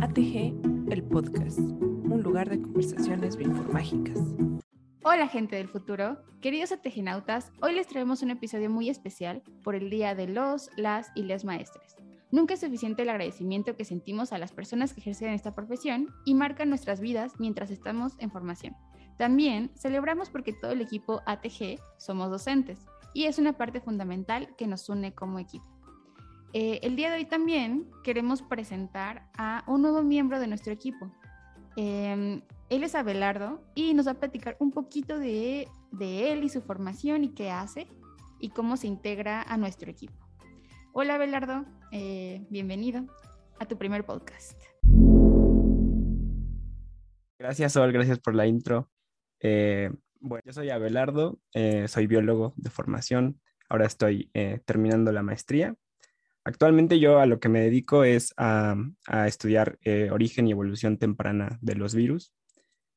ATG, el podcast, un lugar de conversaciones bioinformágicas. Hola gente del futuro, queridos ATGnautas, hoy les traemos un episodio muy especial por el Día de los, las y les maestres. Nunca es suficiente el agradecimiento que sentimos a las personas que ejercen esta profesión y marcan nuestras vidas mientras estamos en formación. También celebramos porque todo el equipo ATG somos docentes y es una parte fundamental que nos une como equipo. Eh, el día de hoy también queremos presentar a un nuevo miembro de nuestro equipo. Em, él es Abelardo y nos va a platicar un poquito de, él y su formación y qué hace y cómo se integra a nuestro equipo. Hola Abelardo, eh, bienvenido a tu primer podcast. Gracias Sol, gracias por la intro. Eh, bueno, yo soy Abelardo, soy biólogo de formación, ahora estoy terminando la maestría Actualmente yo a lo que me dedico es a, estudiar eh, origen y evolución temprana de los virus,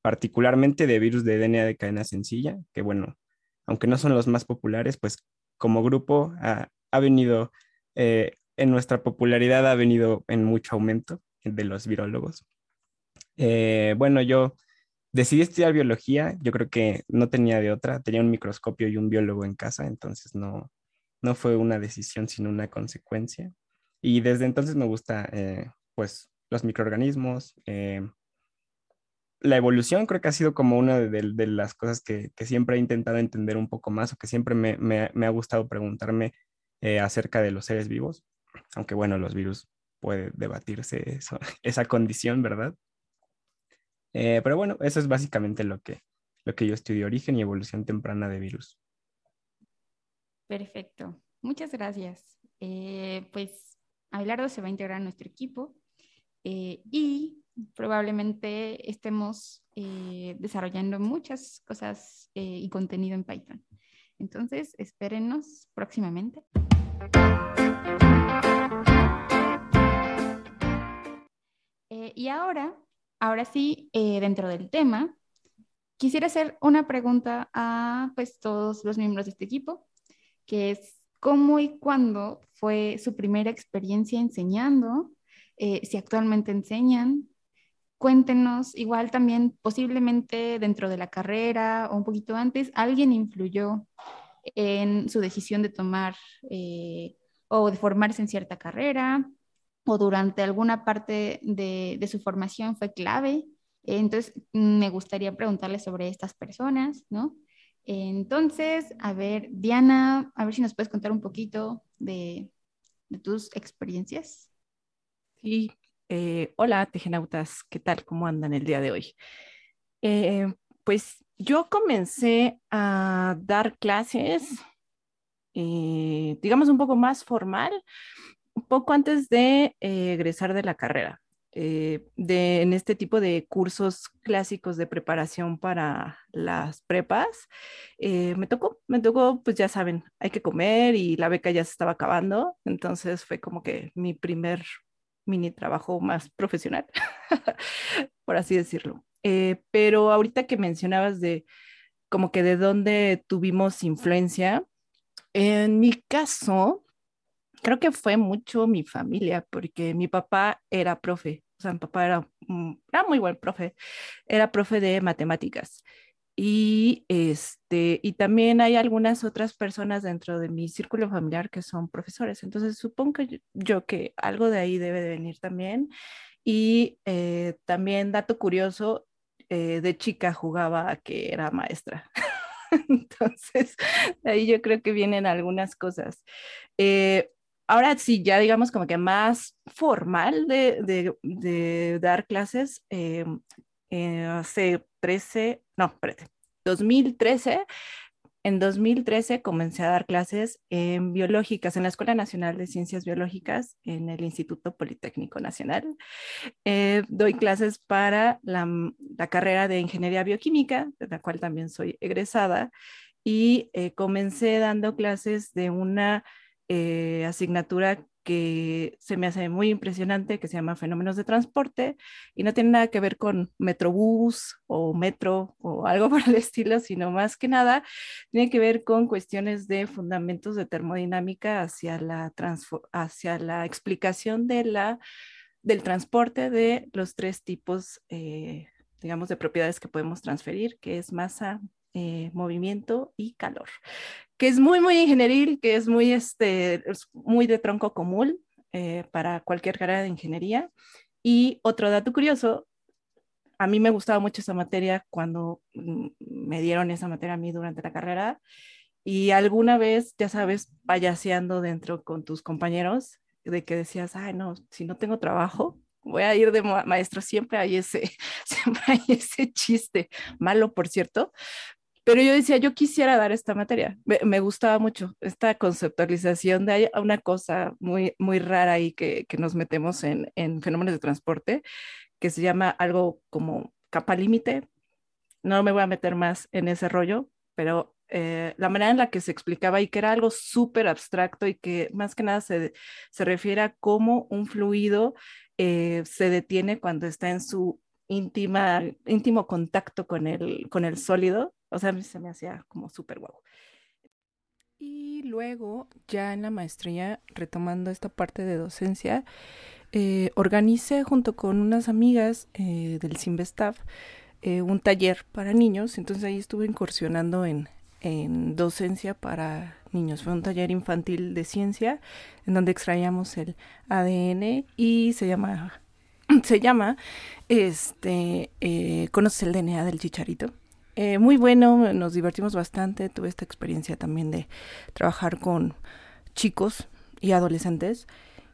particularmente de virus de DNA de cadena sencilla, que bueno, aunque no son los más populares, pues como grupo ha, venido, eh, en nuestra popularidad ha venido en mucho aumento de los virólogos. Eh, bueno, yo decidí estudiar biología, yo creo que no tenía de otra, tenía un microscopio y un biólogo en casa, entonces no, no fue una decisión, sino una consecuencia. Y desde entonces me gusta, eh, pues, los microorganismos. Eh, la evolución creo que ha sido como una de, las cosas que, siempre he intentado entender un poco más o que siempre me, ha gustado preguntarme eh, acerca de los seres vivos, aunque bueno, los virus puede debatirse esa condición, ¿verdad? pero bueno, eso es básicamente lo que, lo que yo estudio, origen y evolución temprana de virus. Perfecto. Muchas gracias. Eh, pues Abelardo se va a integrar a nuestro equipo eh, y probablemente estemos eh, desarrollando muchas cosas y contenido en Python. Entonces, espérenos próximamente. y ahora, ahora sí, dentro del tema, quisiera hacer una pregunta a pues, todos los miembros de este equipo que es cómo y cuándo fue su primera experiencia enseñando, eh, si actualmente enseñan. Cuéntenos, igual también posiblemente dentro de la carrera o un poquito antes, alguien influyó en su decisión de tomar eh, o de formarse en cierta carrera o durante alguna parte de, de su formación fue clave. Entonces, me gustaría preguntarle sobre estas personas, ¿no? Entonces, a ver, Diana, a ver si nos puedes contar un poquito de, tus experiencias. Sí, eh, hola, tejenautas, ¿qué tal? ¿Cómo andan el día de hoy? Eh, pues yo comencé a dar clases, eh, digamos, un poco más formal, poco antes de egresar de la carrera. Eh, de, en este tipo de cursos clásicos de preparación para las prepas, eh, me tocó, me tocó, pues ya saben, hay que comer y la beca ya se estaba acabando, entonces fue como que mi primer mini trabajo más profesional, por así decirlo. Eh, pero ahorita que mencionabas de como que de dónde tuvimos influencia, en mi caso, creo que fue mucho mi familia, porque mi papá era profe, o sea, mi papá era, era muy buen profe, era profe de matemáticas. Y, este, y también hay algunas otras personas dentro de mi círculo familiar que son profesores. Entonces, supongo yo, que algo de ahí debe de venir también. Y eh, también, dato curioso, eh, de chica jugaba a que era maestra. Entonces, de ahí yo creo que vienen algunas cosas. Eh, ahora sí, ya digamos como que más formal de, dar clases, eh, eh, hace 13, no, espérate, 2013, en 2013 comencé a dar clases en biológicas en la Escuela Nacional de Ciencias Biológicas en el Instituto Politécnico Nacional. Eh, doy clases para la, la, carrera de Ingeniería Bioquímica, de la cual también soy egresada, y comencé dando clases de una eh, asignatura que se me hace muy impresionante, que se llama Fenómenos de Transporte, y no tiene nada que ver con Metrobús o Metro o algo por el estilo, sino más que nada tiene que ver con cuestiones de fundamentos de termodinámica hacia la, hacia la explicación de la del transporte de los tres tipos, eh, digamos, de propiedades que podemos transferir, que es masa, eh, movimiento y calor, que es muy, muy ingenieril, que es muy, este, muy de tronco común eh, para cualquier carrera de ingeniería. Y otro dato curioso, a mí me gustaba mucho esa materia cuando mm, me dieron esa materia a mí durante la carrera y alguna vez, ya sabes, payaseando dentro con tus compañeros, de que decías, ay, no, si no tengo trabajo, voy a ir de maestro, siempre hay ese, siempre hay ese chiste, malo por cierto, pero yo decía, yo quisiera dar esta materia, me, gustaba mucho esta conceptualización de una cosa muy, muy rara ahí que, que nos metemos en, en fenómenos de transporte, que se llama algo como capa límite, no me voy a meter más en ese rollo, pero eh, la manera en la que se explicaba y que era algo súper abstracto y que más que nada se, se refiere a cómo un fluido eh, se detiene cuando está en su íntima, íntimo contacto con el, con el sólido. O sea, se me hacía como súper guau. Y luego, ya en la maestría, retomando esta parte de docencia, eh, organicé junto con unas amigas del Simvestaff un taller para niños. Entonces ahí estuve incursionando en, en docencia para niños. Fue un taller infantil de ciencia en donde extraíamos el ADN y se llama, se llama, este, eh, conoces el DNA del chicharito. Eh, muy bueno, nos divertimos bastante. Tuve esta experiencia también de trabajar con chicos y adolescentes.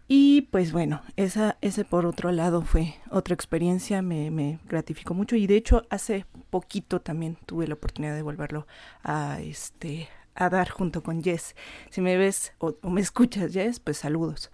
Y pues bueno, esa, ese por otro lado fue otra experiencia, me, me, gratificó mucho y de hecho hace poquito también tuve la oportunidad de volverlo a, este, a dar junto con Jess. Si me ves o, me escuchas, Jess, pues saludos.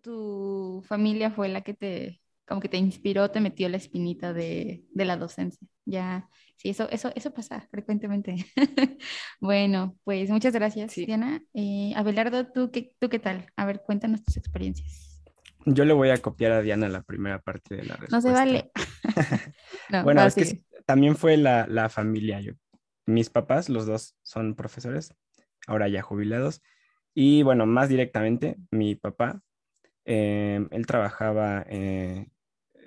Tu, familia fue la que te, como que te inspiró, te metió la espinita de, de la docencia. Ya, sí, eso, eso, eso pasa frecuentemente. bueno, pues muchas gracias, Diana. Eh, Abelardo, ¿tú qué, ¿tú qué tal? A ver, cuéntanos tus experiencias. Yo le voy a copiar a Diana la primera parte de la respuesta. No se vale. bueno, es que también fue la, la familia. Yo, mis papás, los dos son profesores, ahora ya jubilados. Y bueno, más directamente, mi papá, eh, él trabajaba eh,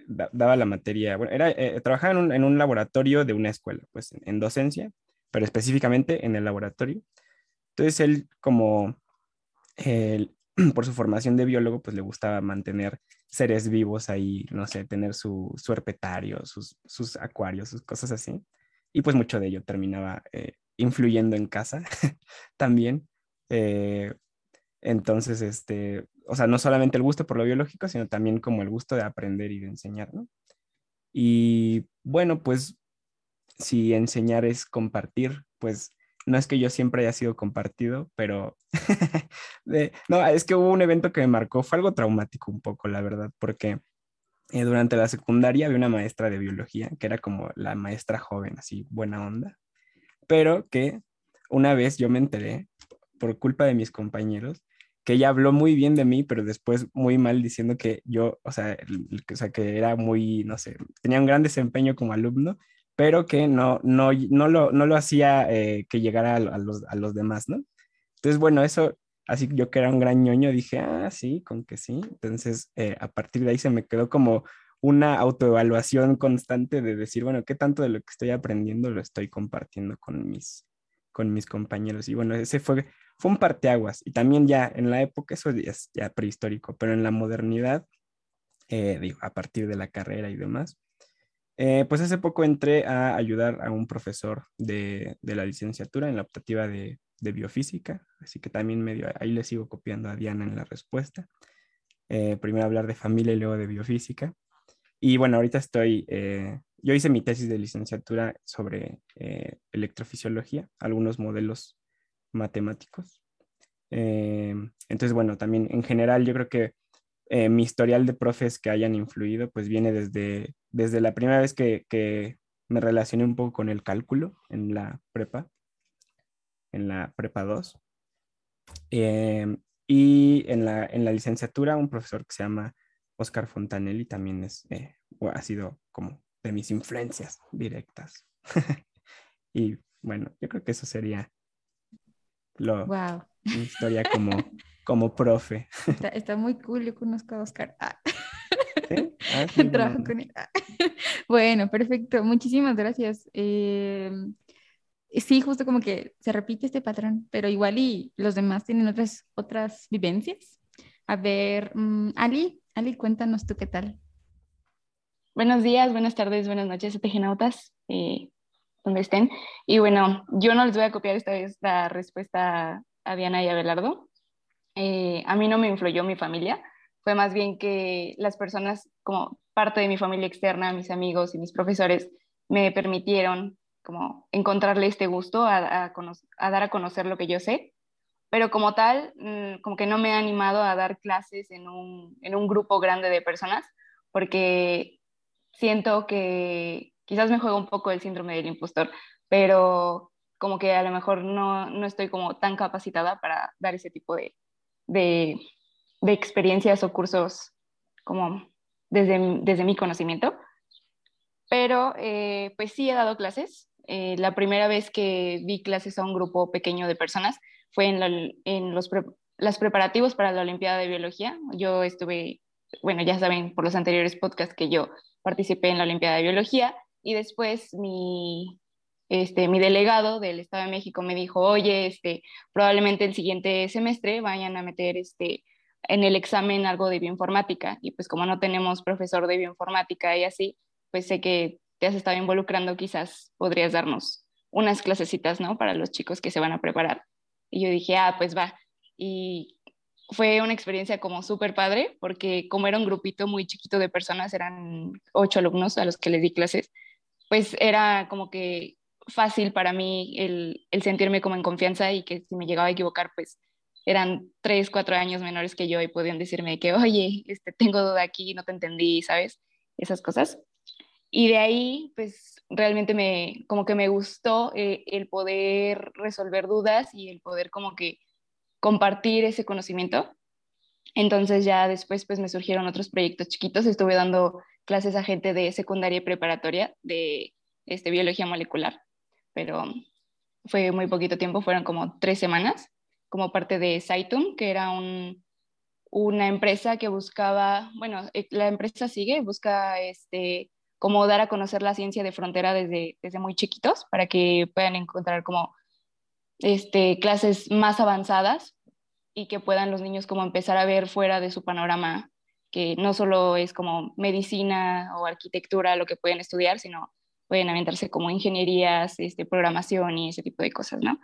daba la materia, bueno, era, eh, trabajaba en un, en un, laboratorio de una escuela, pues en, docencia, pero específicamente en el laboratorio. Entonces él, como por su formación de biólogo, pues le gustaba mantener seres vivos ahí, no sé, tener su, su herpetario, sus, sus, acuarios, sus cosas así. Y pues mucho de ello terminaba eh, influyendo en casa también. Eh, entonces, este, o sea, no solamente el gusto por lo biológico, sino también como el gusto de aprender y de enseñar, ¿no? Y bueno, pues si enseñar es compartir, pues no es que yo siempre haya sido compartido, pero no, es que hubo un evento que me marcó, fue algo traumático un poco, la verdad, porque eh, durante la secundaria había una maestra de biología, que era como la maestra joven, así buena onda, pero que una vez yo me enteré, por culpa de mis compañeros, que ella habló muy bien de mí, pero después muy mal diciendo que yo, o sea, o sea, que era muy, no sé, tenía un gran desempeño como alumno, pero que no, no, no, lo, no lo hacía eh, que llegara a, los, a los demás, ¿no? Entonces, bueno, eso, así yo que era un gran ñoño, dije, ah, sí, con que sí. Entonces, eh, a partir de ahí se me quedó como una autoevaluación constante de decir, bueno, ¿qué tanto de lo que estoy aprendiendo lo estoy compartiendo con mis, con mis compañeros? Y bueno, ese fue fue un parteaguas. Y también ya en la época, eso es ya prehistórico, pero en la modernidad, eh, digo, a partir de la carrera y demás, eh, pues hace poco entré a ayudar a un profesor de, de la licenciatura en la optativa de, de, biofísica, así que también medio ahí le sigo copiando a Diana en la respuesta. Eh, primero hablar de familia y luego de biofísica. Y bueno, ahorita estoy, yo hice mi tesis de licenciatura sobre electrofisiología, algunos modelos matemáticos. Eh, entonces, bueno, también en general yo creo que eh, mi historial de profes que hayan influido, pues viene desde, desde la primera vez que, que me relacioné un poco con el cálculo en la prepa, en la prepa 2. Eh, y en la, en la licenciatura, un profesor que se llama Oscar Fontanelli también es, ha sido como de mis influencias directas. y bueno, yo creo que eso sería lo, wow. mi historia como, como profe. Está, muy cool, yo conozco a Oscar. Ah. ¿Eh? Ah, sí, Trabajo bueno. con él. Bueno, perfecto. Muchísimas gracias. Eh, sí, justo como que se repite este patrón, pero igual y los demás tienen otras, otras vivencias. A ver, mm, Ali, Ali, cuéntanos tú qué tal. Buenos días, buenas tardes, buenas noches, tejenautas, eh, donde estén. Y bueno, yo no les voy a copiar esta vez la respuesta a Diana y a Belardo. Eh, a mí no me influyó mi familia, fue más bien que las personas, como parte de mi familia externa, mis amigos y mis profesores, me permitieron como encontrarle este gusto a, dar a conocer lo que yo sé. Pero como tal, mm, como que no me he animado a dar clases en un, en un grupo grande de personas, porque siento que quizás me juega un poco el síndrome del impostor, pero como que a lo mejor no, no estoy como tan capacitada para dar ese tipo de, de, de experiencias o cursos como desde, desde mi conocimiento. Pero eh, pues sí he dado clases. Eh, la primera vez que di clases a un grupo pequeño de personas fue en, la, en los pre, las preparativos para la Olimpiada de Biología. Yo estuve, bueno, ya saben por los anteriores podcasts que yo participé en la Olimpiada de Biología y después mi, este, mi delegado del Estado de México me dijo, oye, este, probablemente el siguiente semestre vayan a meter este, en el examen algo de bioinformática y pues como no tenemos profesor de bioinformática y así, pues sé que te has estado involucrando, quizás podrías darnos unas clasecitas, ¿no? Para los chicos que se van a preparar. Y yo dije, ah, pues va. Y fue una experiencia como súper padre, porque como era un grupito muy chiquito de personas, eran ocho alumnos a los que les di clases, pues era como que fácil para mí el, sentirme como en confianza y que si me llegaba a equivocar, pues eran tres, cuatro años menores que yo y podían decirme que, oye, este, tengo duda aquí, no te entendí, ¿sabes? Esas cosas. Y de ahí, pues realmente me, como que me gustó eh, el poder resolver dudas y el poder como que compartir ese conocimiento. Entonces ya después pues me surgieron otros proyectos chiquitos, estuve dando clases a gente de secundaria y preparatoria de este, biología molecular, pero fue muy poquito tiempo, fueron como tres semanas, como parte de Saitum, que era un, una empresa que buscaba, bueno, eh, la empresa sigue, busca este, como dar a conocer la ciencia de frontera desde, desde muy chiquitos para que puedan encontrar como este, clases más avanzadas y que puedan los niños como empezar a ver fuera de su panorama, que no solo es como medicina o arquitectura lo que pueden estudiar, sino pueden aventarse como ingenierías, este, programación y ese tipo de cosas, ¿no?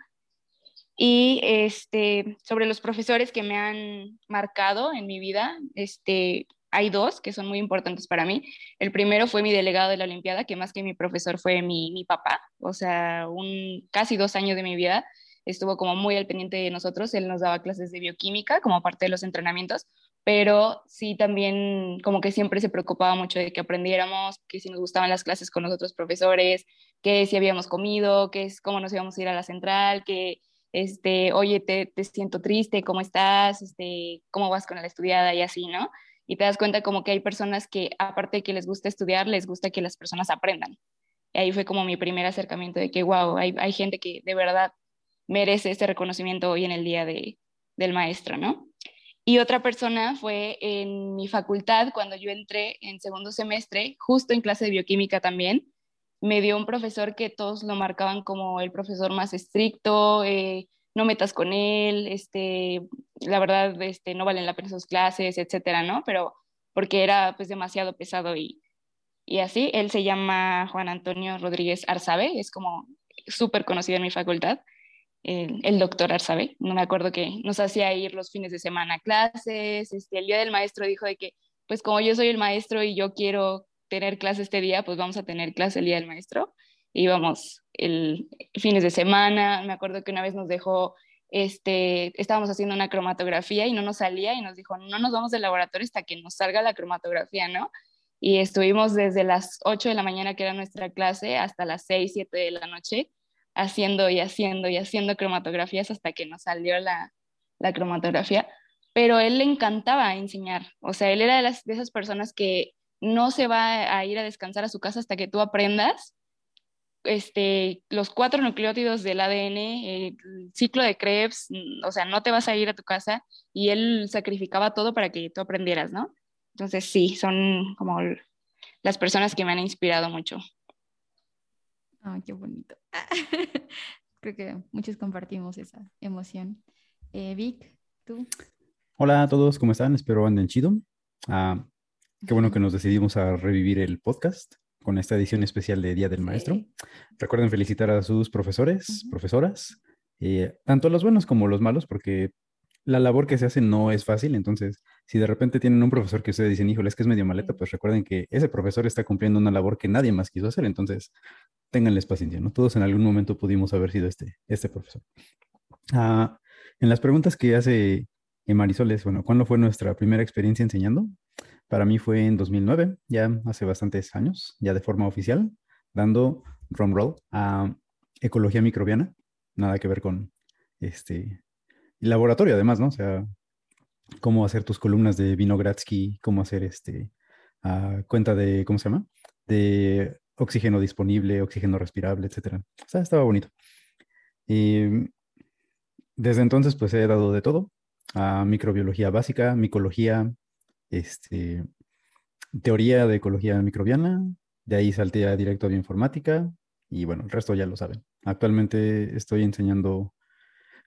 Y este, sobre los profesores que me han marcado en mi vida, este, hay dos que son muy importantes para mí. El primero fue mi delegado de la Olimpiada, que más que mi profesor fue mi, mi papá, o sea, un, casi dos años de mi vida estuvo como muy al pendiente de nosotros, él nos daba clases de bioquímica como parte de los entrenamientos, pero sí también como que siempre se preocupaba mucho de que aprendiéramos, que si nos gustaban las clases con los otros profesores, que si habíamos comido, que es cómo nos íbamos a ir a la central, que este, oye, te, te siento triste, ¿cómo estás? Este, ¿Cómo vas con la estudiada? Y así, ¿no? Y te das cuenta como que hay personas que, aparte de que les gusta estudiar, les gusta que las personas aprendan. Y ahí fue como mi primer acercamiento de que, wow, hay, hay gente que de verdad merece este reconocimiento hoy en el día de, del maestro, ¿no? Y otra persona fue en mi facultad, cuando yo entré en segundo semestre, justo en clase de bioquímica también, me dio un profesor que todos lo marcaban como el profesor más estricto, eh, no metas con él, este, la verdad, este, no valen la pena sus clases, etcétera, ¿no? Pero porque era pues demasiado pesado y, y así. Él se llama Juan Antonio Rodríguez Arzabe, es como súper conocido en mi facultad, el, doctor Arzabe. No me acuerdo que nos hacía ir los fines de semana a clases, este, el día del maestro dijo de que, pues como yo soy el maestro y yo quiero tener clase este día, pues vamos a tener clase el día del maestro. Íbamos el fines de semana, me acuerdo que una vez nos dejó, este, estábamos haciendo una cromatografía y no nos salía y nos dijo, no nos vamos del laboratorio hasta que nos salga la cromatografía, ¿no? Y estuvimos desde las 8 de la mañana, que era nuestra clase, hasta las 6, 7 de la noche, haciendo y haciendo y haciendo cromatografías hasta que nos salió la, la cromatografía. Pero él le encantaba enseñar, o sea, él era de, las, de esas personas que no se va a ir a descansar a su casa hasta que tú aprendas este, los cuatro nucleótidos del ADN, el ciclo de Krebs, o sea, no te vas a ir a tu casa y él sacrificaba todo para que tú aprendieras, ¿no? Entonces sí, son como las personas que me han inspirado mucho. Ay, qué bonito. Creo que muchos compartimos esa emoción. Eh, Vic, tú. Hola a todos, ¿cómo están? Espero anden chido. Ah, qué bueno que nos decidimos a revivir el podcast con esta edición especial de Día del Maestro. Recuerden felicitar a sus profesores, profesoras, eh, tanto los buenos como los malos, porque la labor que se hace no es fácil. Entonces, si de repente tienen un profesor que ustedes dicen, híjole, es que es medio maleta, pues recuerden que ese profesor está cumpliendo una labor que nadie más quiso hacer. Entonces, ténganles paciencia, ¿no? Todos en algún momento pudimos haber sido este, este profesor. Ah, en las preguntas que hace Marisol es, bueno, ¿cuándo fue nuestra primera experiencia enseñando? Para mí fue en 2009, ya hace bastantes años, ya de forma oficial, dando drum roll a ecología microbiana, nada que ver con este laboratorio además, ¿no? O sea, cómo hacer tus columnas de Vinogradsky, cómo hacer este cuenta de, ¿cómo se llama? De oxígeno disponible, oxígeno respirable, etcétera. O sea, estaba bonito. Y desde entonces, pues he dado de todo, a microbiología básica, micología, este, teoría de ecología microbiana, de ahí salté a directo a bioinformática y bueno, el resto ya lo saben. Actualmente estoy enseñando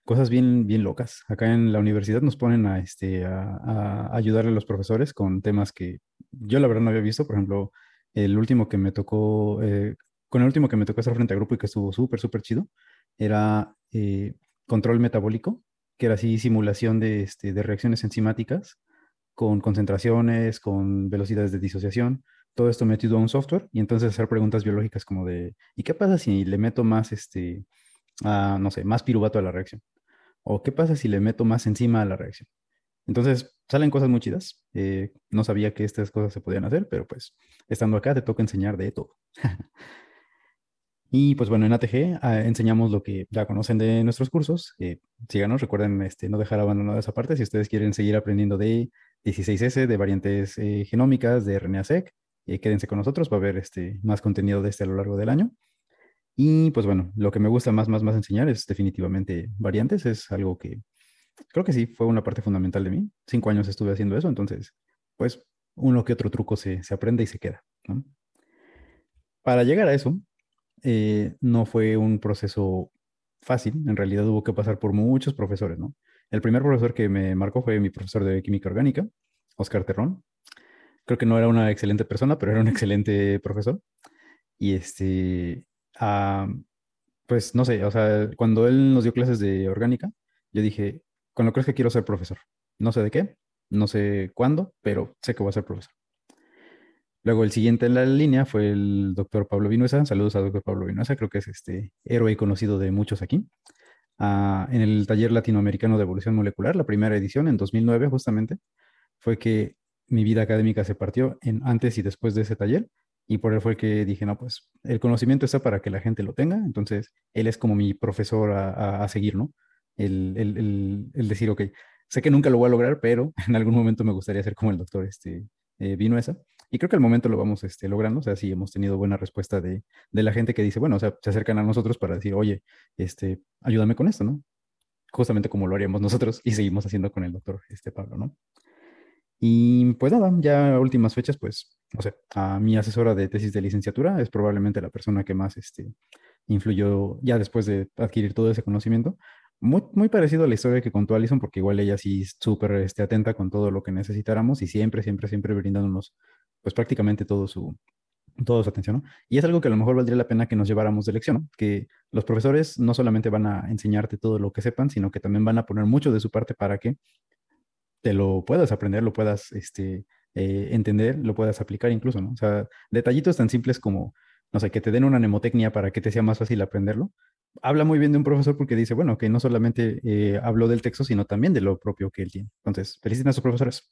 cosas bien, bien locas. Acá en la universidad nos ponen a, este, a, ayudarle a los profesores con temas que yo la verdad no había visto. Por ejemplo, el último que me tocó, eh, con el último que me tocó estar frente a grupo y que estuvo súper, súper chido, era eh, control metabólico, que era así simulación de, este, de reacciones enzimáticas con concentraciones, con velocidades de disociación, todo esto metido a un software y entonces hacer preguntas biológicas como de, ¿y qué pasa si le meto más, este, no sé, más piruvato a la reacción? ¿O qué pasa si le meto más enzima a la reacción? Entonces salen cosas muy chidas. Eh, no sabía que estas cosas se podían hacer, pero pues estando acá te toca enseñar de todo. Y pues bueno, en ATG ah, enseñamos lo que ya conocen de nuestros cursos. Eh, síganos, recuerden este, no dejar abandonada esa parte. Si ustedes quieren seguir aprendiendo de 16S, de variantes eh, genómicas, de RNA-seq, eh, quédense con nosotros, va a este, más contenido de este a lo largo del año. Y pues bueno, lo que me gusta más, más, más enseñar es definitivamente variantes. Es algo que creo que sí fue una parte fundamental de mí. Cinco años estuve haciendo eso, entonces, pues uno que otro truco se, se aprende y se queda. Para llegar a eso, eh, no fue un proceso fácil, en realidad hubo que pasar por muchos profesores, ¿no? El primer profesor que me marcó fue mi profesor de química orgánica, Oscar Terrón. Creo que no era una excelente persona, pero era un excelente profesor. Y este, pues no sé, o sea, cuando él nos dio clases de orgánica, yo dije, con lo que es que quiero ser profesor. No sé de qué, no sé cuándo, pero sé que voy a ser profesor. Luego el siguiente en la línea fue el doctor Pablo Vinuesa. Saludos al doctor Pablo Vinuesa, creo que es este héroe conocido de muchos aquí. Ah, en el taller latinoamericano de evolución molecular, la primera edición en 2009 justamente, fue que mi vida académica se partió en antes y después de ese taller y por él fue que dije, no, pues el conocimiento está para que la gente lo tenga, entonces él es como mi profesor a, seguir, ¿no? El, el, el, decir, ok, sé que nunca lo voy a lograr, pero en algún momento me gustaría ser como el doctor este, eh, Vinuesa. Y creo que al momento lo vamos este, logrando, o sea, sí hemos tenido buena respuesta de, de, la gente que dice, bueno, o sea, se acercan a nosotros para decir, oye, este, ayúdame con esto, ¿no? Justamente como lo haríamos nosotros y seguimos haciendo con el doctor este, Pablo, ¿no? Y pues nada, ya a últimas fechas, pues, no sé, a mi asesora de tesis de licenciatura es probablemente la persona que más este, influyó ya después de adquirir todo ese conocimiento. Muy, muy parecido a la historia que contó Alison, porque igual ella sí súper este, atenta con todo lo que necesitáramos y siempre, siempre, siempre brindándonos pues prácticamente todo su, toda su atención, ¿no? Y es algo que a lo mejor valdría la pena que nos lleváramos de lección. Que los profesores no solamente van a enseñarte todo lo que sepan, sino que también van a poner mucho de su parte para que te lo puedas aprender, lo puedas este, eh, entender, lo puedas aplicar incluso, ¿no? O sea, detallitos tan simples como, no sé, que te den una mnemotecnia para que te sea más fácil aprenderlo. Habla muy bien de un profesor porque dice, bueno, que no solamente eh, habló del texto, sino también de lo propio que él tiene. Entonces, feliciten a sus profesores.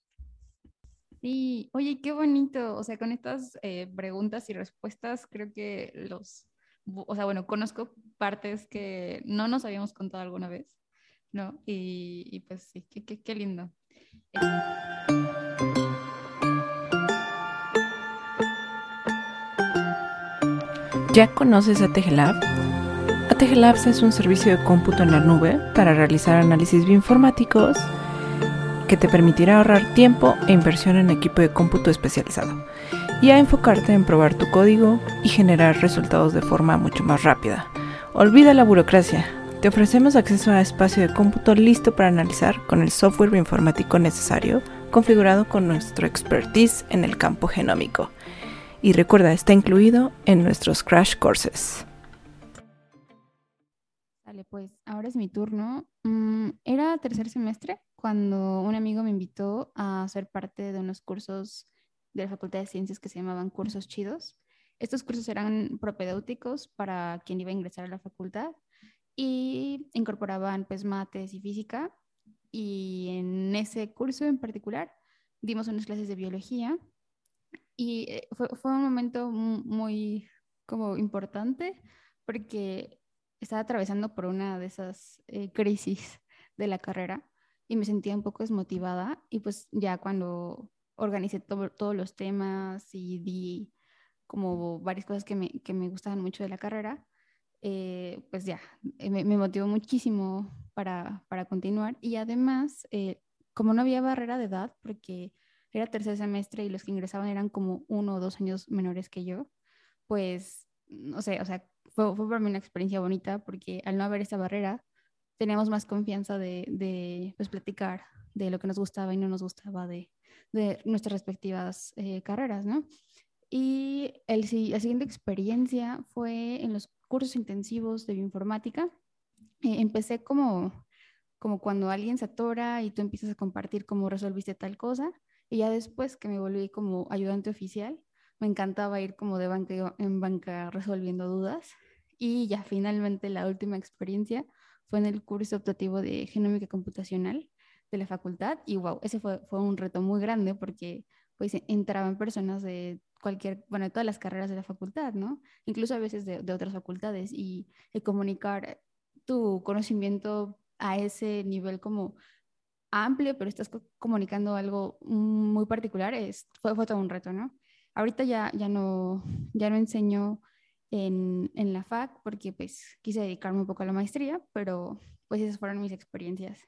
Sí, oye, qué bonito. O sea, con estas eh, preguntas y respuestas, creo que los, o sea, bueno, conozco partes que no nos habíamos contado alguna vez, ¿no? Y, pues sí, qué, qué, qué lindo. ¿Ya conoces a Tegelab? ATG es un servicio de cómputo en la nube para realizar análisis bioinformáticos que te permitirá ahorrar tiempo e inversión en equipo de cómputo especializado y a enfocarte en probar tu código y generar resultados de forma mucho más rápida. Olvida la burocracia. Te ofrecemos acceso a espacio de cómputo listo para analizar con el software informático necesario, configurado con nuestro expertise en el campo genómico. Y recuerda, está incluido en nuestros crash courses. Pues ahora es mi turno. Mm, era tercer semestre cuando un amigo me invitó a ser parte de unos cursos de la Facultad de Ciencias que se llamaban cursos chidos. Estos cursos eran propedéuticos para quien iba a ingresar a la facultad y incorporaban pues mates y física y en ese curso en particular dimos unas clases de biología y eh, fue, fue un momento muy como importante porque estaba atravesando por una de esas eh, crisis de la carrera y me sentía un poco desmotivada y pues ya cuando organicé todos los temas y di como varias cosas que me, que me gustaban mucho de la carrera, eh, pues ya, eh, me, me, motivó muchísimo para, para continuar. Y además, eh, como no había barrera de edad, porque era tercer semestre y los que ingresaban eran como uno o dos años menores que yo, pues, no sé, o sea, fue, fue para mí una experiencia bonita porque al no haber esa barrera, teníamos más confianza de, de pues, platicar de lo que nos gustaba y no nos gustaba de, de nuestras respectivas eh, carreras, ¿no? Y el, la siguiente experiencia fue en los cursos intensivos de bioinformática. Eh, empecé como, como cuando alguien se atora y tú empiezas a compartir cómo resolviste tal cosa. Y ya después que me volví como ayudante oficial, me encantaba ir como de banca en banca resolviendo dudas. Y ya finalmente la última experiencia fue en el curso optativo de genómica computacional, de la facultad y wow, ese fue, fue un reto muy grande porque pues entraban personas de cualquier, bueno, de todas las carreras de la facultad, ¿no? Incluso a veces de, de otras facultades y, comunicar tu conocimiento a ese nivel como amplio, pero estás comunicando algo muy particular, es, fue, fue todo un reto, ¿no? Ahorita ya, ya, no, ya no enseño en, en la FAC porque pues quise dedicarme un poco a la maestría, pero pues esas fueron mis experiencias.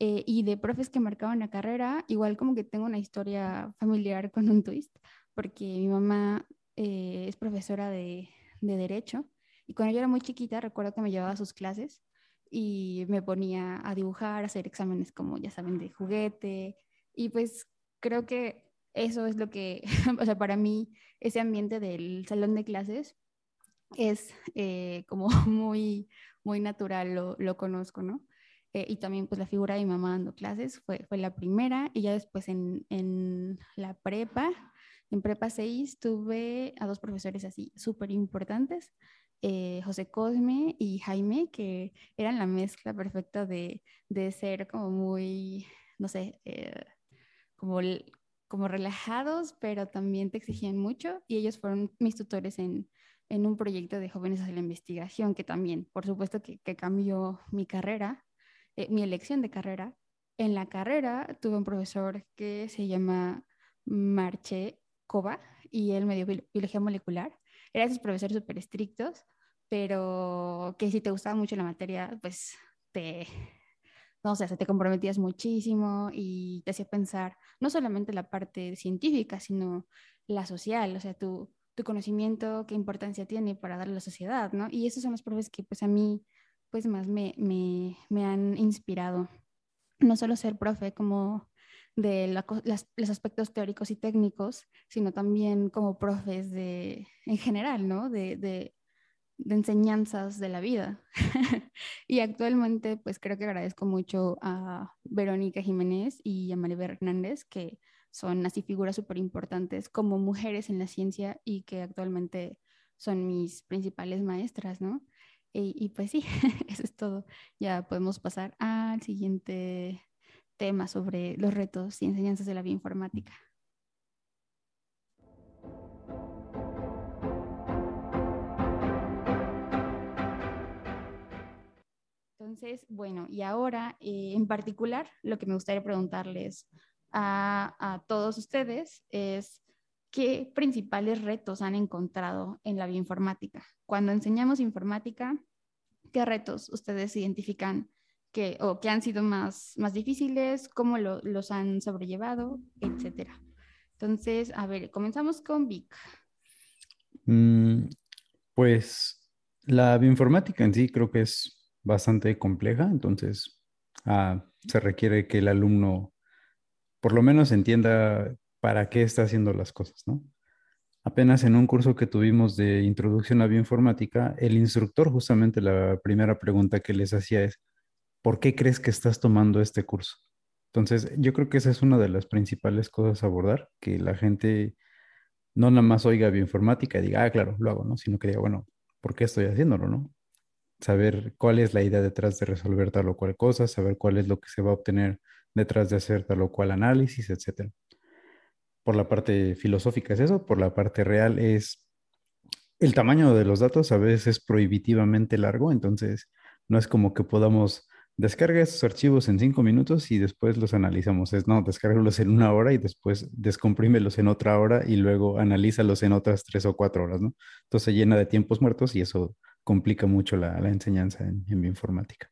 Eh, y de profes que marcaban la carrera, igual como que tengo una historia familiar con un twist, porque mi mamá eh, es profesora de, de, Derecho y cuando yo era muy chiquita recuerdo que me llevaba a sus clases y me ponía a dibujar, a hacer exámenes como ya saben de juguete y pues creo que eso es lo que, o sea, para mí ese ambiente del salón de clases es eh, como muy, muy natural, lo, conozco, ¿no? Eh, y también pues la figura de mi mamá dando clases fue, fue la primera y ya después en, en la prepa, en prepa 6 tuve a dos profesores así súper importantes, eh, José Cosme y Jaime, que eran la mezcla perfecta de, de ser como muy, no sé, como, como relajados, pero también te exigían mucho y ellos fueron mis tutores en, en un proyecto de jóvenes hacia la investigación que también, por supuesto que, cambió mi carrera, eh, mi elección de carrera. En la carrera tuve un profesor que se llama Marche Cova y él me dio biología molecular. Eran esos profesores súper estrictos, pero que si te gustaba mucho la materia, pues te, no sé, te comprometías muchísimo y te hacía pensar no solamente la parte científica, sino la social, o sea, tu, tu conocimiento, qué importancia tiene para darle a la sociedad, ¿no? Y esos son los profes que pues a mí pues más me, me, me han inspirado. No solo ser profe como de las, los aspectos teóricos y técnicos, sino también como profes de, en general, ¿no? De, de, de enseñanzas de la vida. y actualmente, pues creo que agradezco mucho a Verónica Jiménez y a Maribel Hernández, que son así figuras súper importantes como mujeres en la ciencia y que actualmente son mis principales maestras, ¿no? Y, pues sí, eso es todo. Ya podemos pasar al siguiente tema sobre los retos y enseñanzas de la bioinformática. Entonces, bueno, y ahora eh, en particular lo que me gustaría preguntarles a, todos ustedes es qué principales retos han encontrado en la bioinformática. Cuando enseñamos informática, ¿qué retos ustedes identifican que, o que han sido más, más difíciles, cómo lo, los han sobrellevado, etcétera. Entonces, a ver, comenzamos con Vic. Mm, pues la bioinformática en sí creo que es bastante compleja, entonces ah, se requiere que el alumno por lo menos entienda para qué está haciendo las cosas, ¿no? Apenas en un curso que tuvimos de introducción a bioinformática, el instructor justamente la primera pregunta que les hacía es, ¿por qué crees que estás tomando este curso? Entonces, yo creo que esa es una de las principales cosas a abordar, que la gente no nada más oiga bioinformática y diga, ah, claro, lo hago, ¿no? Sino que diga, bueno, ¿por qué estoy haciéndolo, no? Saber cuál es la idea detrás de resolver tal o cual cosa, saber cuál es lo que se va a obtener detrás de hacer tal o cual análisis, etcétera. Por la parte filosófica es eso, por la parte real es el tamaño de los datos a veces es prohibitivamente largo, entonces no es como que podamos descargar esos archivos en cinco minutos y después los analizamos. Es no, descárgalos en una hora y después descomprímelos en otra hora y luego analízalos en otras tres o cuatro horas, ¿no? Entonces llena de tiempos muertos y eso complica mucho la, enseñanza en, bioinformática.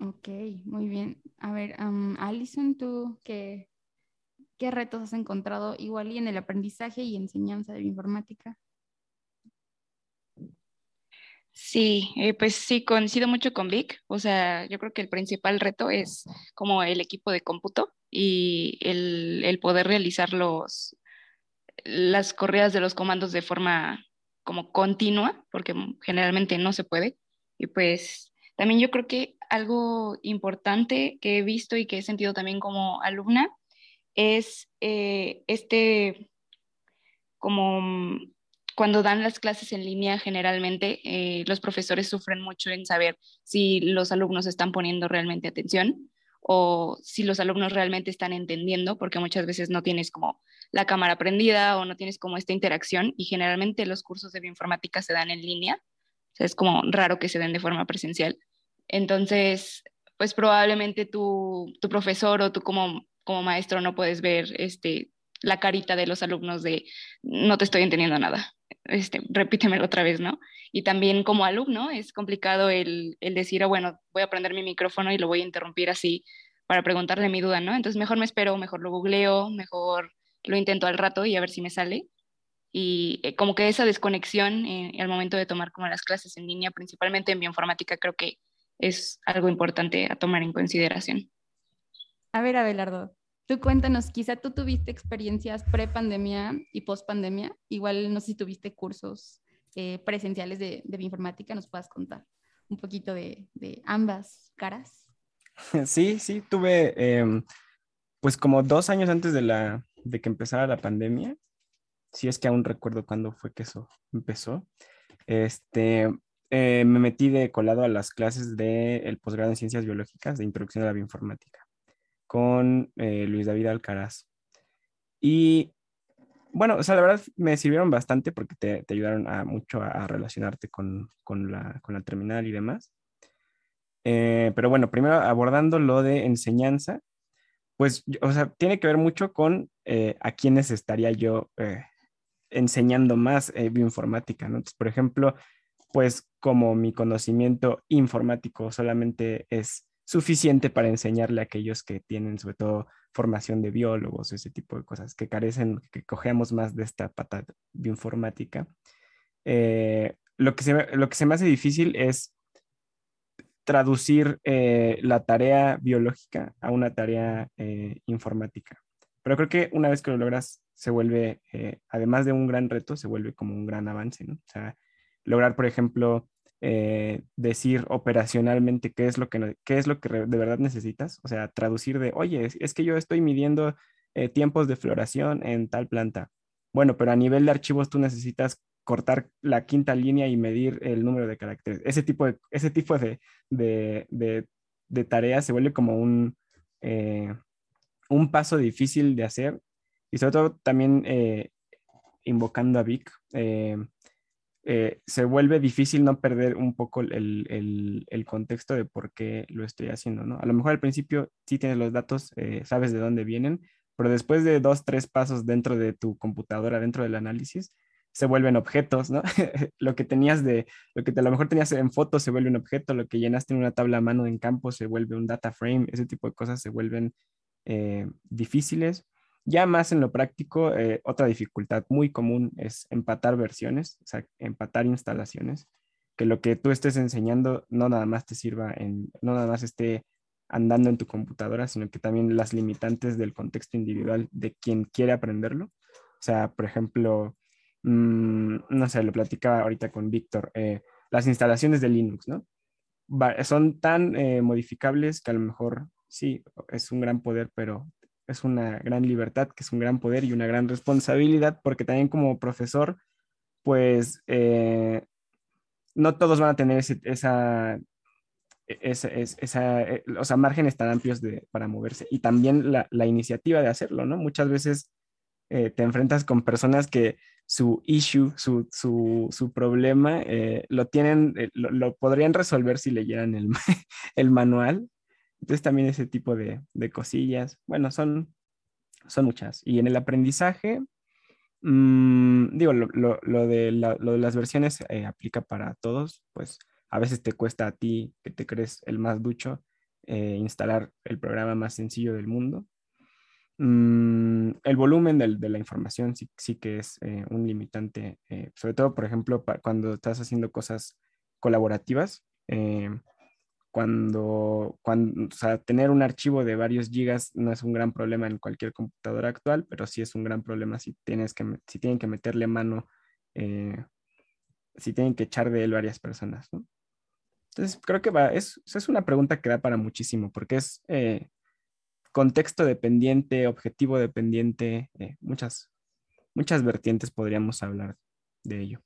Ok, muy bien. A ver, Alison, ¿tú qué, qué retos has encontrado igual y en el aprendizaje y enseñanza de bioinformática? Sí, eh, pues sí, coincido mucho con Vic. O sea, yo creo que el principal reto es como el equipo de cómputo y el, el poder realizar los, las corridas de los comandos de forma como continua, porque generalmente no se puede. Y pues también yo creo que algo importante que he visto y que he sentido también como alumna es eh, este, como cuando dan las clases en línea, generalmente eh, los profesores sufren mucho en saber si los alumnos están poniendo realmente atención o si los alumnos realmente están entendiendo, porque muchas veces no tienes como la cámara prendida o no tienes como esta interacción y generalmente los cursos de bioinformática se dan en línea, o sea, es como raro que se den de forma presencial. Entonces, pues probablemente tu, tu profesor o tú como, como maestro no puedes ver este, la carita de los alumnos de no te estoy entendiendo nada, este, repítemelo otra vez, ¿no? Y también como alumno es complicado el, el decir, oh, bueno, voy a prender mi micrófono y lo voy a interrumpir así para preguntarle mi duda, ¿no? Entonces mejor me espero, mejor lo googleo, mejor lo intento al rato y a ver si me sale. Y eh, como que esa desconexión al momento de tomar como las clases en línea, principalmente en bioinformática, creo que es algo importante a tomar en consideración. A ver, Abelardo, tú cuéntanos, quizá tú tuviste experiencias pre-pandemia y post-pandemia, igual no sé si tuviste cursos eh, presenciales de, de bioinformática, nos puedas contar un poquito de, de ambas caras. Sí, sí, tuve em, pues como dos años antes de, la, de que empezara la pandemia, si es que aún recuerdo cuándo fue que eso empezó, este, eh, me metí de colado a las clases del posgrado en Ciencias Biológicas de Introducción a la Bioinformática con eh, Luis David Alcaraz. Y bueno, o sea, la verdad me sirvieron bastante porque te, te ayudaron a, mucho a, relacionarte con, con, la, con, la, terminal y demás. Eh, pero bueno, primero abordando lo de enseñanza, pues, o sea, tiene que ver mucho con a quiénes estaría yo enseñando más bioinformática, ¿no? Entonces, por ejemplo, pues como mi conocimiento informático solamente es suficiente para enseñarle a aquellos que tienen sobre todo formación de biólogos, ese tipo de cosas, que carecen, que cogeamos más de esta pata bioinformática. Eh, lo, que se, lo que se me hace difícil es traducir eh, la tarea biológica a una tarea eh, informática. Pero creo que una vez que lo logras, se vuelve, además de un gran reto, se vuelve como un gran avance, ¿no? O sea, lograr, por ejemplo, eh, decir operacionalmente qué es lo que, qué es lo que de verdad necesitas, o sea, traducir de, oye, es, que yo estoy midiendo eh, tiempos de floración en tal planta. Bueno, pero a nivel de archivos tú necesitas cortar la quinta línea y medir el número de caracteres. Ese tipo de, ese tipo de, de, de, tarea se vuelve como un, eh, un paso difícil de hacer y sobre todo también invocando a Vic, se vuelve difícil no perder un poco el, contexto de por qué lo estoy haciendo, ¿no? A lo mejor al principio sí tienes los datos, eh, sabes de dónde vienen, pero después de dos, tres pasos dentro de tu computadora, dentro del análisis, se vuelven objetos, ¿no? lo que tenías de, lo que a lo mejor tenías en fotos se vuelve un objeto, lo que llenaste en una tabla a mano en campo se vuelve un data frame, ese tipo de cosas se vuelven eh, difíciles. Ya más en lo práctico, eh, otra dificultad muy común es empatar versiones, o sea, empatar instalaciones, que lo que tú estés enseñando no nada más te sirva en, no nada más esté andando en tu computadora, sino que también las limitantes del contexto individual de quien quiere aprenderlo. O sea, por ejemplo, mmm, no sé, lo platicaba ahorita con Víctor, eh, las instalaciones de Linux, ¿no? son tan eh, modificables que a lo mejor sí, es un gran poder, pero es una gran libertad, que es un gran poder y una gran responsabilidad, porque también como profesor, pues eh, no todos van a tener esa, esa, esa, eh, o sea, márgenes tan amplios de, para moverse y también la, iniciativa de hacerlo, ¿no? Muchas veces eh, te enfrentas con personas que su issue, su, su, su problema, eh, lo tienen, lo, lo, podrían resolver si leyeran el, el manual. Entonces también ese tipo de, de cosillas, bueno, son, son muchas. Y en el aprendizaje, mmm, digo, lo, lo, de lo de las versiones aplica para todos, pues a veces te cuesta a ti, que te crees el más ducho, eh, instalar el programa más sencillo del mundo. Mm, el volumen de, de, la información sí, sí que es eh, un limitante, eh, sobre todo, por ejemplo, cuando estás haciendo cosas colaborativas. Eh, cuando, cuando o sea, tener un archivo de varios gigas no es un gran problema en cualquier computadora actual, pero sí es un gran problema si, tienes que, si tienen que meterle mano, si tienen que echar de él varias personas. Entonces, creo que va, es, es una pregunta que da para muchísimo, porque es eh, contexto dependiente, objetivo dependiente, eh, muchas, muchas vertientes podríamos hablar de ello.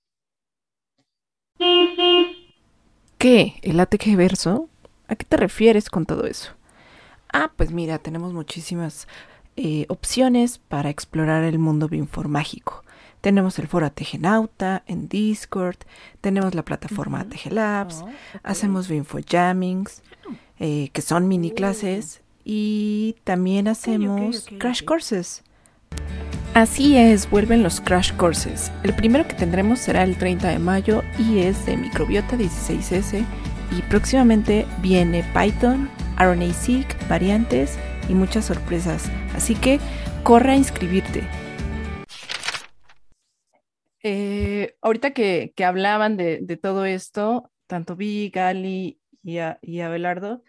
¿Qué? ¿El ATG verso? ¿A qué te refieres con todo eso? Ah, pues mira, tenemos muchísimas eh, opciones para explorar el mundo bioinformágico. Tenemos el foro Nauta en Discord, tenemos la plataforma uh -huh. Labs, oh, okay. hacemos Jammings, eh, que son mini clases, y también hacemos okay, okay, crash courses. Así es, vuelven los crash courses. El primero que tendremos será el 30 de mayo y es de microbiota 16S y próximamente viene Python, RNA-seq, variantes y muchas sorpresas. Así que corre a inscribirte. Eh, ahorita que, que hablaban de, de, todo esto, tanto Vi, Gali y, y Abelardo,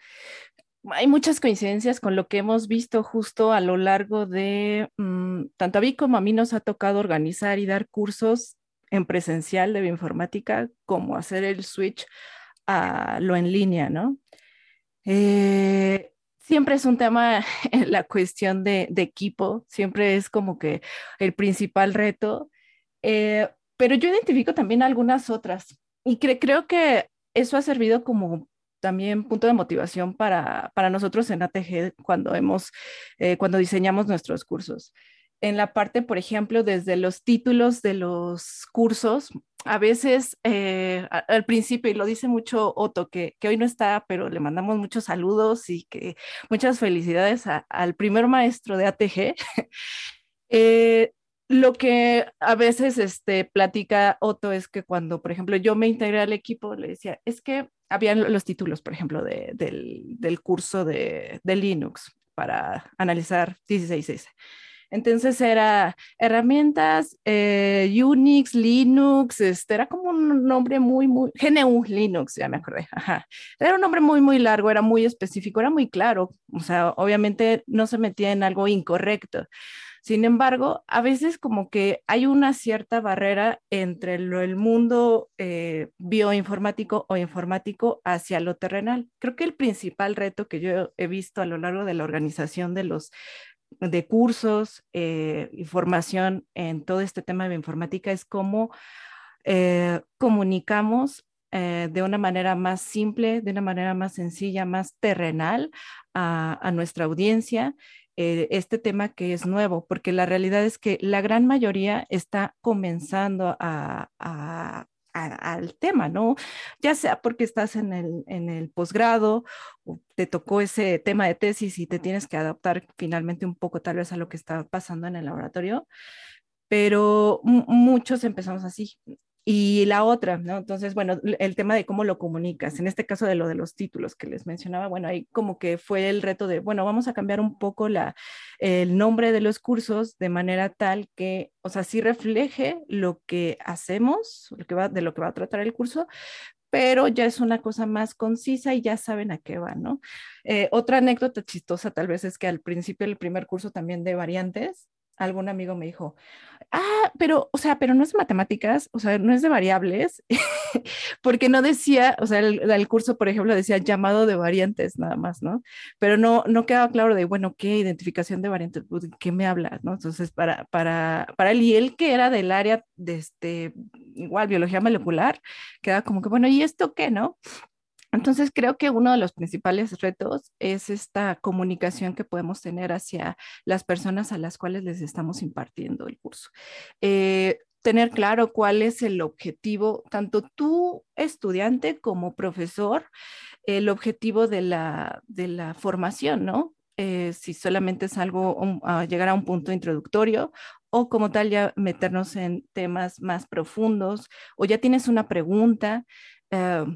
hay muchas coincidencias con lo que hemos visto justo a lo largo de, mmm, tanto a Vi como a mí nos ha tocado organizar y dar cursos en presencial de bioinformática, como hacer el switch a lo en línea, ¿no? Eh, siempre es un tema la cuestión de, equipo, siempre es como que el principal reto. Eh, pero yo identifico también algunas otras y cre creo que eso ha servido como también punto de motivación para, para nosotros en ATG cuando hemos, eh, cuando diseñamos nuestros cursos. En la parte, por ejemplo, desde los títulos de los cursos, a veces eh, al principio, y lo dice mucho Otto, que, hoy no está, pero le mandamos muchos saludos y que muchas felicidades al primer maestro de ATG. eh, lo que a veces este, platica Otto es que cuando, por ejemplo, yo me integré al equipo, le decía, es que habían los títulos, por ejemplo, de, del, del, curso de, de, Linux para analizar 16S. Entonces era herramientas, eh, Unix, Linux, este, era como un nombre muy, muy, GNU Linux, ya me acordé, ajá. Era un nombre muy, muy largo, era muy específico, era muy claro, o sea, obviamente no se metía en algo incorrecto. Sin embargo, a veces como que hay una cierta barrera entre lo, el mundo eh, bioinformático o informático hacia lo terrenal. Creo que el principal reto que yo he visto a lo largo de la organización de los de cursos eh, y formación en todo este tema de bioinformática es cómo eh, comunicamos eh, de una manera más simple, de una manera más sencilla, más terrenal a, nuestra audiencia eh, este tema que es nuevo, porque la realidad es que la gran mayoría está comenzando a, al tema, ¿no? Ya sea porque estás en el, en el posgrado o te tocó ese tema de tesis y te tienes que adaptar finalmente un poco tal vez a lo que está pasando en el laboratorio, pero muchos empezamos así. Y la otra, ¿no? Entonces, bueno, el tema de cómo lo comunicas, en este caso de lo de los títulos que les mencionaba, bueno, ahí como que fue el reto de, bueno, vamos a cambiar un poco la, el nombre de los cursos de manera tal que, o sea, sí refleje lo que hacemos, lo que va, de lo que va a tratar el curso, pero ya es una cosa más concisa y ya saben a qué va, ¿no? Eh, otra anécdota chistosa tal vez es que al principio del primer curso también de variantes, algún amigo me dijo, ah, pero, o sea, pero no es matemáticas, o sea, no es de variables, porque no decía, o sea, el, curso, por ejemplo, decía llamado de variantes nada más, ¿no? Pero no, no quedaba claro de, bueno, ¿qué identificación de variantes? Pues, ¿Qué me habla, no? Entonces, para, para, para él y él que era del área de, este, igual, biología molecular, quedaba como que, bueno, ¿y esto qué, no? Entonces creo que uno de los principales retos es esta comunicación que podemos tener hacia las personas a las cuales les estamos impartiendo el curso. Eh, tener claro cuál es el objetivo, tanto tú estudiante como profesor, el objetivo de la, de la formación, ¿no? Eh, si solamente es algo, a llegar a un punto introductorio o como tal ya meternos en temas más profundos o ya tienes una pregunta. Eh,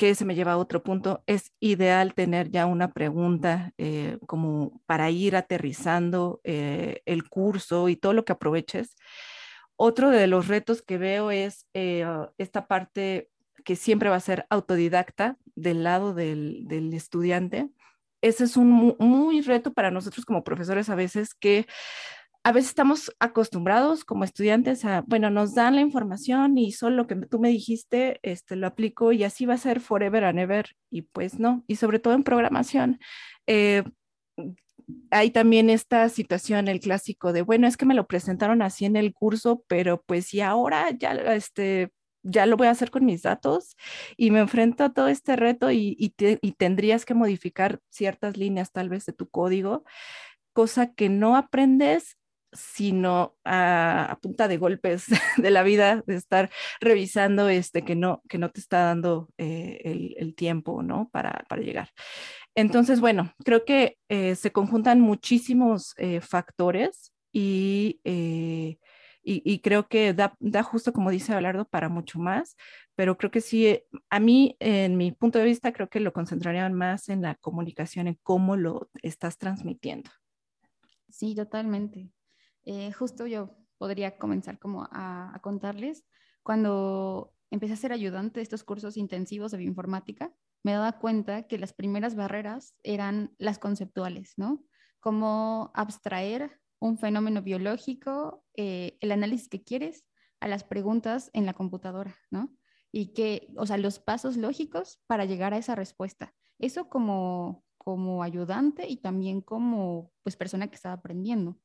que se me lleva a otro punto, es ideal tener ya una pregunta eh, como para ir aterrizando eh, el curso y todo lo que aproveches. Otro de los retos que veo es eh, esta parte que siempre va a ser autodidacta del lado del, del estudiante. Ese es un muy reto para nosotros como profesores a veces que a veces estamos acostumbrados como estudiantes a, bueno, nos dan la información y solo lo que tú me dijiste, este, lo aplico y así va a ser forever and ever. Y pues no, y sobre todo en programación. Eh, hay también esta situación, el clásico de, bueno, es que me lo presentaron así en el curso, pero pues y ahora ya, este, ya lo voy a hacer con mis datos y me enfrento a todo este reto y, y tendrías que modificar ciertas líneas tal vez de tu código, cosa que no aprendes sino a, punta de golpes de la vida, de estar revisando este que no, que no te está dando eh, el, tiempo, ¿no? Para, llegar. Entonces, bueno, creo que eh, se conjuntan muchísimos eh, factores y, y, creo que da, da, justo como dice Abelardo para mucho más, pero creo que sí, a mí, en mi punto de vista, creo que lo concentrarían más en la comunicación, en cómo lo estás transmitiendo. Sí, totalmente. Eh, justo yo podría comenzar como a, contarles, cuando empecé a ser ayudante de estos cursos intensivos de bioinformática, me daba cuenta que las primeras barreras eran las conceptuales, ¿no? Cómo abstraer un fenómeno biológico, eh, el análisis que quieres, a las preguntas en la computadora, ¿no? Y que, o sea, los pasos lógicos para llegar a esa respuesta. Eso como, como ayudante y también como pues, persona que estaba aprendiendo.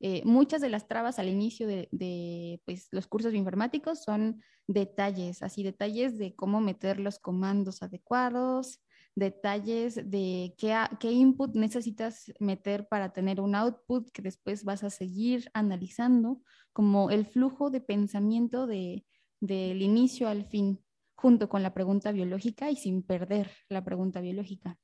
Eh, muchas de las trabas al inicio de, pues, los cursos informáticos son detalles, así detalles de cómo meter los comandos adecuados, detalles de qué, qué input necesitas meter para tener un output que después vas a seguir analizando, como el flujo de pensamiento de, del inicio al fin, junto con la pregunta biológica y sin perder la pregunta biológica.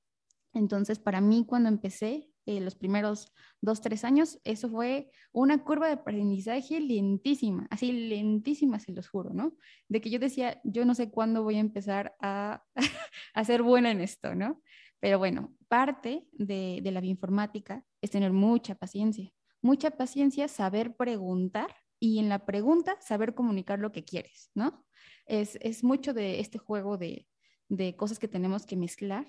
Entonces, para mí, cuando empecé, eh, los primeros dos, tres años, eso fue una curva de aprendizaje lentísima, así lentísima, se los juro, ¿no? De que yo decía, yo no sé cuándo voy a empezar a, a ser buena en esto, ¿no? Pero bueno, parte de, de la bioinformática es tener mucha paciencia, mucha paciencia, saber preguntar y en la pregunta saber comunicar lo que quieres, ¿no? Es, es mucho de este juego de, de cosas que tenemos que mezclar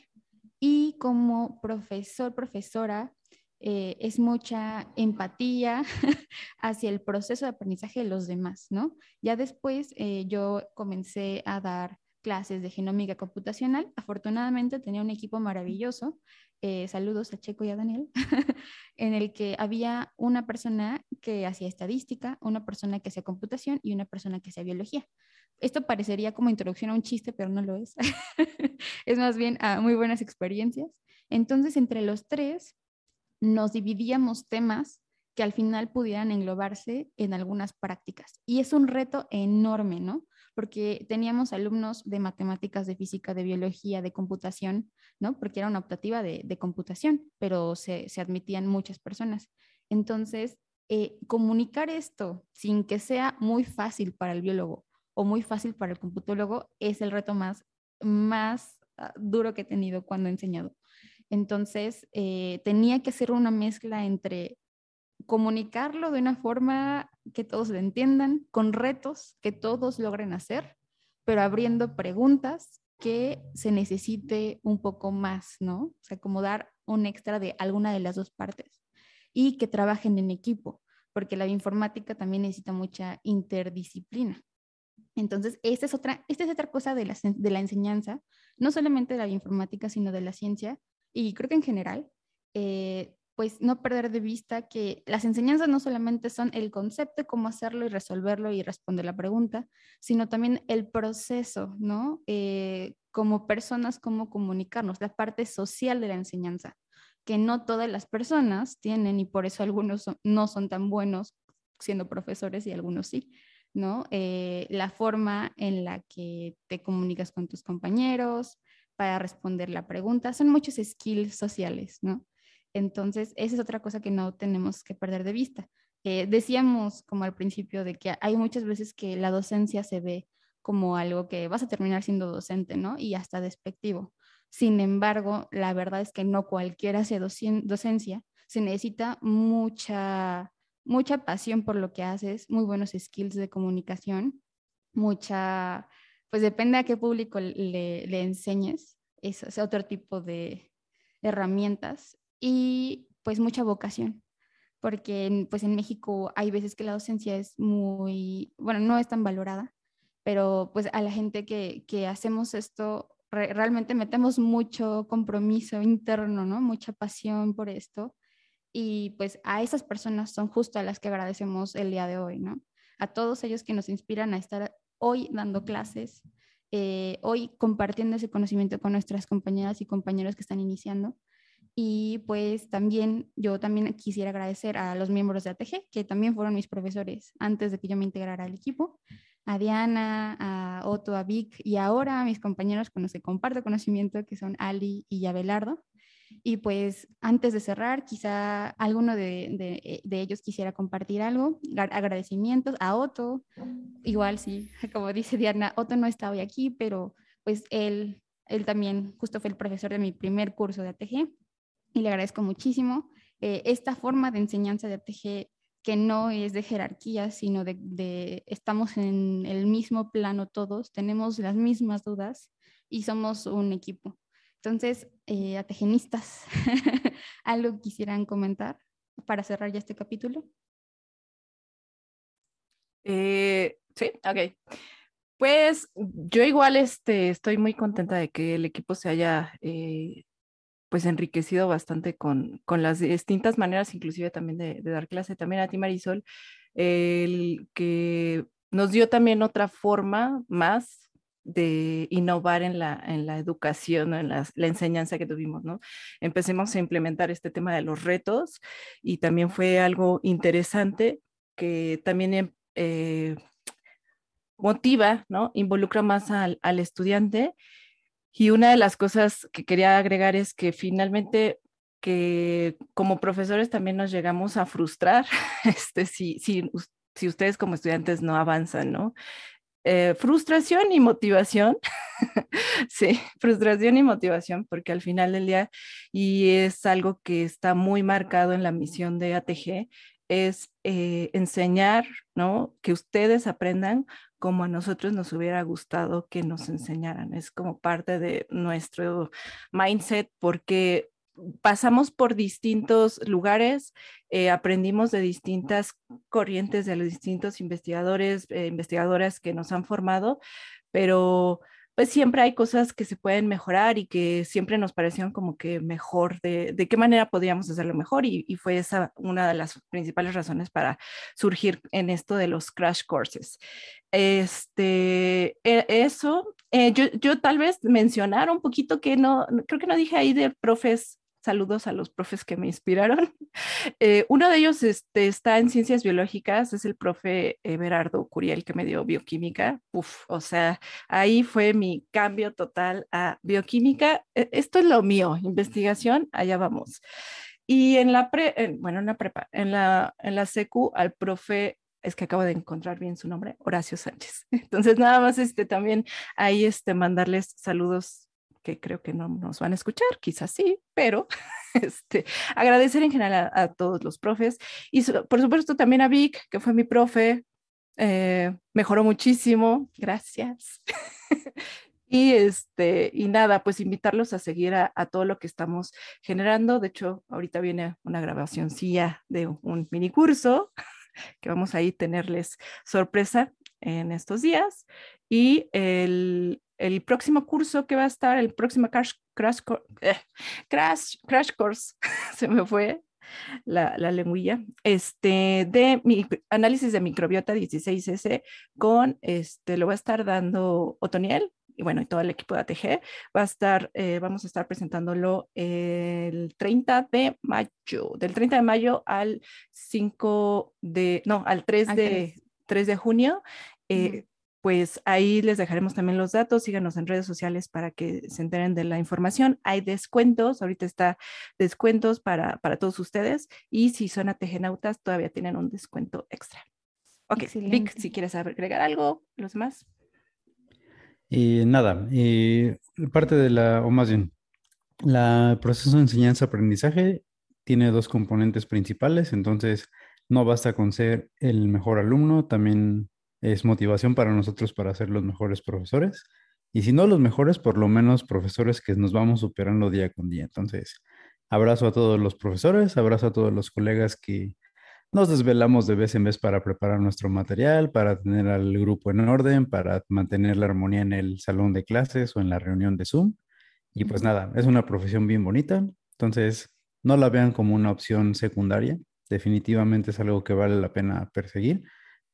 y como profesor, profesora, eh, es mucha empatía hacia el proceso de aprendizaje de los demás, ¿no? Ya después eh, yo comencé a dar clases de genómica computacional. Afortunadamente tenía un equipo maravilloso, eh, saludos a Checo y a Daniel, en el que había una persona que hacía estadística, una persona que hacía computación y una persona que hacía biología. Esto parecería como introducción a un chiste, pero no lo es. es más bien a muy buenas experiencias. Entonces, entre los tres, nos dividíamos temas que al final pudieran englobarse en algunas prácticas. Y es un reto enorme, ¿no? Porque teníamos alumnos de matemáticas, de física, de biología, de computación, ¿no? Porque era una optativa de, computación, pero se, admitían muchas personas. Entonces, eh, comunicar esto sin que sea muy fácil para el biólogo o muy fácil para el computólogo es el reto más, más ah, duro que he tenido cuando he enseñado. Entonces, eh, tenía que hacer una mezcla entre comunicarlo de una forma que todos lo entiendan, con retos que todos logren hacer, pero abriendo preguntas que se necesite un poco más, ¿no? O sea, como dar un extra de alguna de las dos partes y que trabajen en equipo, porque la informática también necesita mucha interdisciplina. Entonces, esta es otra, esta es otra cosa de la, de la enseñanza, no solamente de la informática, sino de la ciencia, y creo que en general, eh, pues no perder de vista que las enseñanzas no solamente son el concepto, cómo hacerlo y resolverlo y responder la pregunta, sino también el proceso, ¿no? Eh, como personas, cómo comunicarnos, la parte social de la enseñanza, que no todas las personas tienen y por eso algunos no son tan buenos siendo profesores y algunos sí, ¿no? Eh, la forma en la que te comunicas con tus compañeros para responder la pregunta, son muchos skills sociales, ¿no? Entonces, esa es otra cosa que no tenemos que perder de vista. Eh, decíamos como al principio de que hay muchas veces que la docencia se ve como algo que vas a terminar siendo docente, ¿no? Y hasta despectivo. Sin embargo, la verdad es que no cualquiera hace docencia, se necesita mucha, mucha pasión por lo que haces, muy buenos skills de comunicación, mucha, pues depende a qué público le, le enseñes, es otro tipo de herramientas y pues mucha vocación, porque pues en México hay veces que la docencia es muy, bueno, no es tan valorada, pero pues a la gente que, que hacemos esto realmente metemos mucho compromiso interno, ¿no? Mucha pasión por esto. Y pues a esas personas son justo a las que agradecemos el día de hoy, ¿no? A todos ellos que nos inspiran a estar hoy dando clases, eh, hoy compartiendo ese conocimiento con nuestras compañeras y compañeros que están iniciando. Y pues también yo también quisiera agradecer a los miembros de ATG, que también fueron mis profesores antes de que yo me integrara al equipo, a Diana, a Otto, a Vic y ahora a mis compañeros con los que comparto conocimiento, que son Ali y Abelardo. Y pues antes de cerrar, quizá alguno de, de, ellos quisiera compartir algo, agradecimientos a Otto, igual sí, como dice Diana, Otto no está hoy aquí, pero pues él, él también justo fue el profesor de mi primer curso de ATG y le agradezco muchísimo eh, esta forma de enseñanza de ATG que no es de jerarquía, sino de, estamos en el mismo plano todos, tenemos las mismas dudas y somos un equipo. Entonces, eh, ategenistas, ¿algo quisieran comentar para cerrar ya este capítulo? Eh, sí, ok. Pues yo igual este, estoy muy contenta de que el equipo se haya eh, pues enriquecido bastante con, con las distintas maneras, inclusive también de, dar clase. También a ti, Marisol, el que nos dio también otra forma más de innovar en la, en la educación, en la, enseñanza que tuvimos, ¿no? Empecemos a implementar este tema de los retos y también fue algo interesante que también eh, motiva, ¿no? Involucra más al, al estudiante y una de las cosas que quería agregar es que finalmente que como profesores también nos llegamos a frustrar este, si, si, si ustedes como estudiantes no avanzan, ¿no? Eh, frustración y motivación, sí, frustración y motivación, porque al final del día, y es algo que está muy marcado en la misión de ATG, es eh, enseñar, ¿no? Que ustedes aprendan como a nosotros nos hubiera gustado que nos enseñaran. Es como parte de nuestro mindset porque pasamos por distintos lugares, eh, aprendimos de distintas corrientes, de los distintos investigadores, eh, investigadoras que nos han formado, pero pues siempre hay cosas que se pueden mejorar y que siempre nos parecieron como que mejor, de, de qué manera podríamos hacerlo mejor y, y, fue esa una de las principales razones para surgir en esto de los crash courses. Este, e, eso, eh, yo, yo tal vez mencionar un poquito que no, creo que no dije ahí de profes saludos a los profes que me inspiraron. Eh, uno de ellos este, está en ciencias biológicas, es el profe Everardo Curiel que me dio bioquímica. Uf, o sea, ahí fue mi cambio total a bioquímica. E, esto es lo mío, investigación, allá vamos. Y en la pre, bueno, en la prepa, en la, en la secu al profe es que acabo de encontrar bien su nombre, Horacio Sánchez. Entonces, nada más este, también ahí este, mandarles saludos que creo que no nos van a escuchar, quizás sí, pero este, agradecer en general a, todos los profes y por supuesto también a Vic, que fue mi profe, eh, mejoró muchísimo, gracias. y, este, y nada, pues invitarlos a seguir a, a, todo lo que estamos generando. De hecho, ahorita viene una grabacióncilla de un mini curso que vamos a ahí tenerles sorpresa en estos días. Y el, el próximo curso que va a estar, el próximo crash, crash, eh, crash, crash course, se me fue la, la lengüilla, este, de mi, análisis de microbiota 16S con, este, lo va a estar dando Otoniel, y bueno, y todo el equipo de ATG va a estar, eh, vamos a estar presentándolo el 30 de mayo, del 30 de mayo al 5 de, no, al 3 de, 3. de junio. Eh, pues ahí les dejaremos también los datos, síganos en redes sociales para que se enteren de la información. Hay descuentos, ahorita está descuentos para, para todos ustedes y si son ategenautas todavía tienen un descuento extra. Ok, Vic, si quieres agregar algo, los demás. Y nada, y parte de la, o más bien, la proceso de enseñanza-aprendizaje tiene dos componentes principales, entonces no basta con ser el mejor alumno, también es motivación para nosotros para ser los mejores profesores. Y si no los mejores, por lo menos profesores que nos vamos superando día con día. Entonces, abrazo a todos los profesores, abrazo a todos los colegas que nos desvelamos de vez en vez para preparar nuestro material, para tener al grupo en orden, para mantener la armonía en el salón de clases o en la reunión de Zoom. Y pues nada, es una profesión bien bonita. Entonces, no la vean como una opción secundaria. Definitivamente es algo que vale la pena perseguir,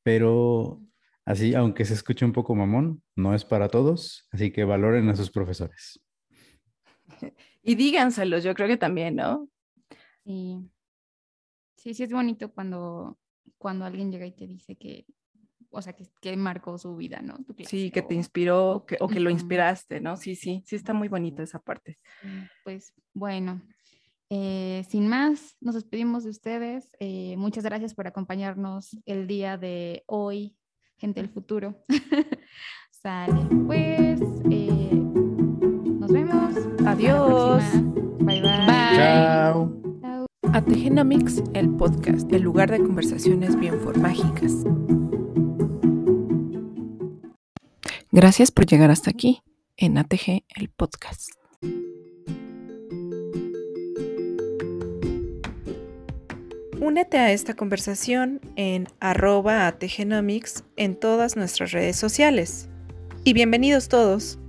pero Así, aunque se escuche un poco mamón, no es para todos, así que valoren a sus profesores. Y díganselos, yo creo que también, ¿no? Sí, sí, sí es bonito cuando, cuando alguien llega y te dice que, o sea, que, marcó su vida, ¿no? sí, que te inspiró que, o que lo inspiraste, ¿no? Sí, sí, sí está muy bonita esa parte. Pues bueno, eh, sin más, nos despedimos de ustedes. Eh, muchas gracias por acompañarnos el día de hoy gente del futuro. Sale. Pues eh, nos vemos. Adiós. Bye bye. Chao. Ategenomics, el podcast, el lugar de conversaciones bioinformágicas. Gracias por llegar hasta aquí en ATG, el podcast. Únete a esta conversación en arroba en todas nuestras redes sociales. Y bienvenidos todos.